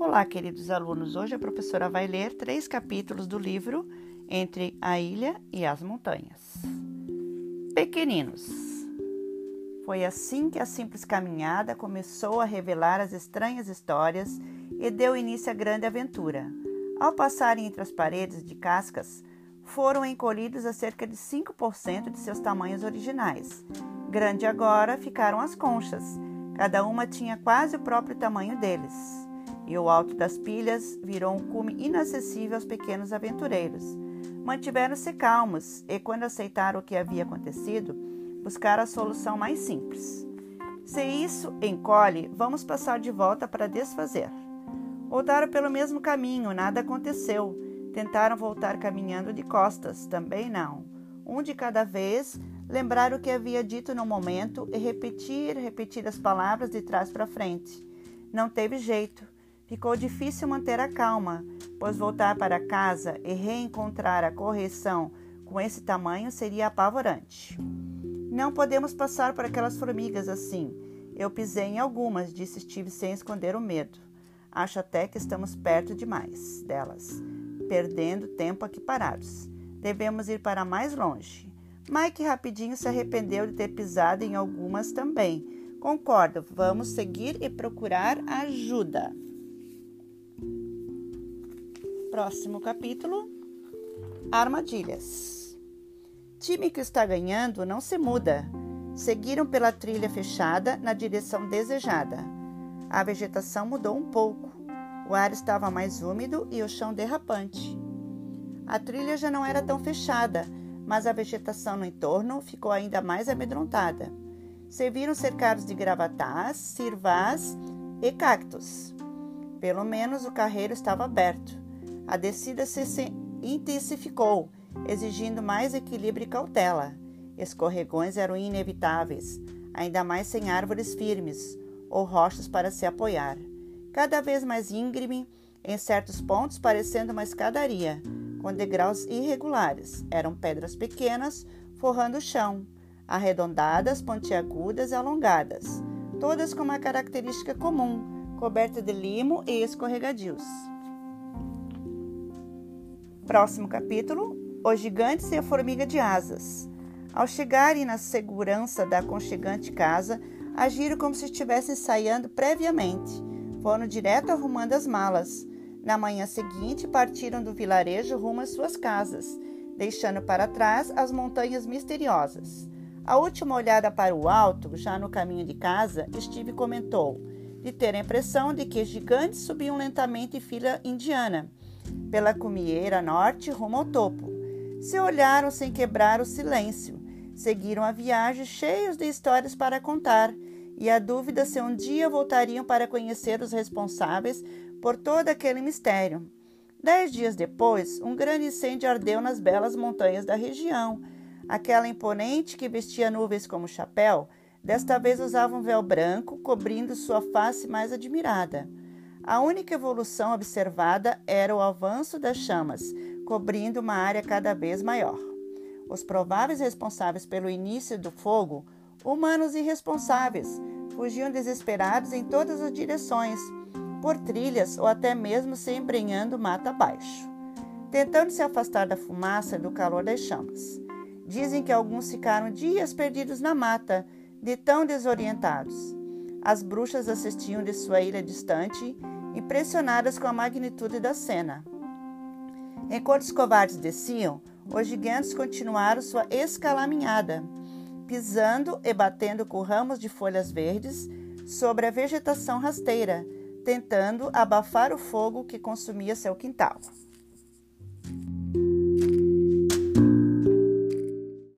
Olá, queridos alunos. Hoje a professora vai ler três capítulos do livro Entre a Ilha e as Montanhas. Pequeninos. Foi assim que a simples caminhada começou a revelar as estranhas histórias e deu início à grande aventura. Ao passarem entre as paredes de cascas, foram encolhidos a cerca de 5% de seus tamanhos originais. Grande agora ficaram as conchas. Cada uma tinha quase o próprio tamanho deles e o alto das pilhas virou um cume inacessível aos pequenos aventureiros. Mantiveram-se calmos e, quando aceitaram o que havia acontecido, buscaram a solução mais simples. Se isso encolhe, vamos passar de volta para desfazer. Voltaram pelo mesmo caminho, nada aconteceu. Tentaram voltar caminhando de costas, também não. Um de cada vez, lembrar o que havia dito no momento e repetir, repetir as palavras de trás para frente. Não teve jeito. Ficou difícil manter a calma, pois voltar para casa e reencontrar a correção com esse tamanho seria apavorante. Não podemos passar por aquelas formigas assim. Eu pisei em algumas, disse Steve sem esconder o medo. Acho até que estamos perto demais delas, perdendo tempo aqui parados. Devemos ir para mais longe. Mike rapidinho se arrependeu de ter pisado em algumas também. Concordo, vamos seguir e procurar ajuda. Próximo capítulo: Armadilhas. Time que está ganhando não se muda. Seguiram pela trilha fechada na direção desejada. A vegetação mudou um pouco. O ar estava mais úmido e o chão derrapante. A trilha já não era tão fechada, mas a vegetação no entorno ficou ainda mais amedrontada. Se viram cercados de gravatás, sirvás e cactos. Pelo menos o carreiro estava aberto. A descida se intensificou, exigindo mais equilíbrio e cautela. Escorregões eram inevitáveis, ainda mais sem árvores firmes ou rochas para se apoiar. Cada vez mais íngreme, em certos pontos parecendo uma escadaria, com degraus irregulares. Eram pedras pequenas forrando o chão, arredondadas, pontiagudas e alongadas, todas com uma característica comum, coberta de limo e escorregadios. Próximo capítulo: Os gigantes e a formiga de asas. Ao chegarem na segurança da aconchegante casa, agiram como se estivessem ensaiando previamente. Foram direto arrumando as malas. Na manhã seguinte, partiram do vilarejo rumo às suas casas, deixando para trás as montanhas misteriosas. A última olhada para o alto, já no caminho de casa, Steve comentou de ter a impressão de que gigantes subiam lentamente em fila indiana pela cumieira norte rumo ao topo. Se olharam sem quebrar o silêncio. Seguiram a viagem cheios de histórias para contar e a dúvida se um dia voltariam para conhecer os responsáveis por todo aquele mistério. Dez dias depois, um grande incêndio ardeu nas belas montanhas da região. Aquela imponente que vestia nuvens como chapéu, desta vez usava um véu branco, cobrindo sua face mais admirada. A única evolução observada era o avanço das chamas, cobrindo uma área cada vez maior. Os prováveis responsáveis pelo início do fogo, humanos irresponsáveis, fugiam desesperados em todas as direções, por trilhas ou até mesmo se embrenhando mata abaixo, tentando se afastar da fumaça e do calor das chamas. Dizem que alguns ficaram dias perdidos na mata, de tão desorientados. As bruxas assistiam de sua ilha distante impressionadas com a magnitude da cena. Enquanto os covardes desciam, os gigantes continuaram sua escalaminhada, pisando e batendo com ramos de folhas verdes sobre a vegetação rasteira, tentando abafar o fogo que consumia seu quintal.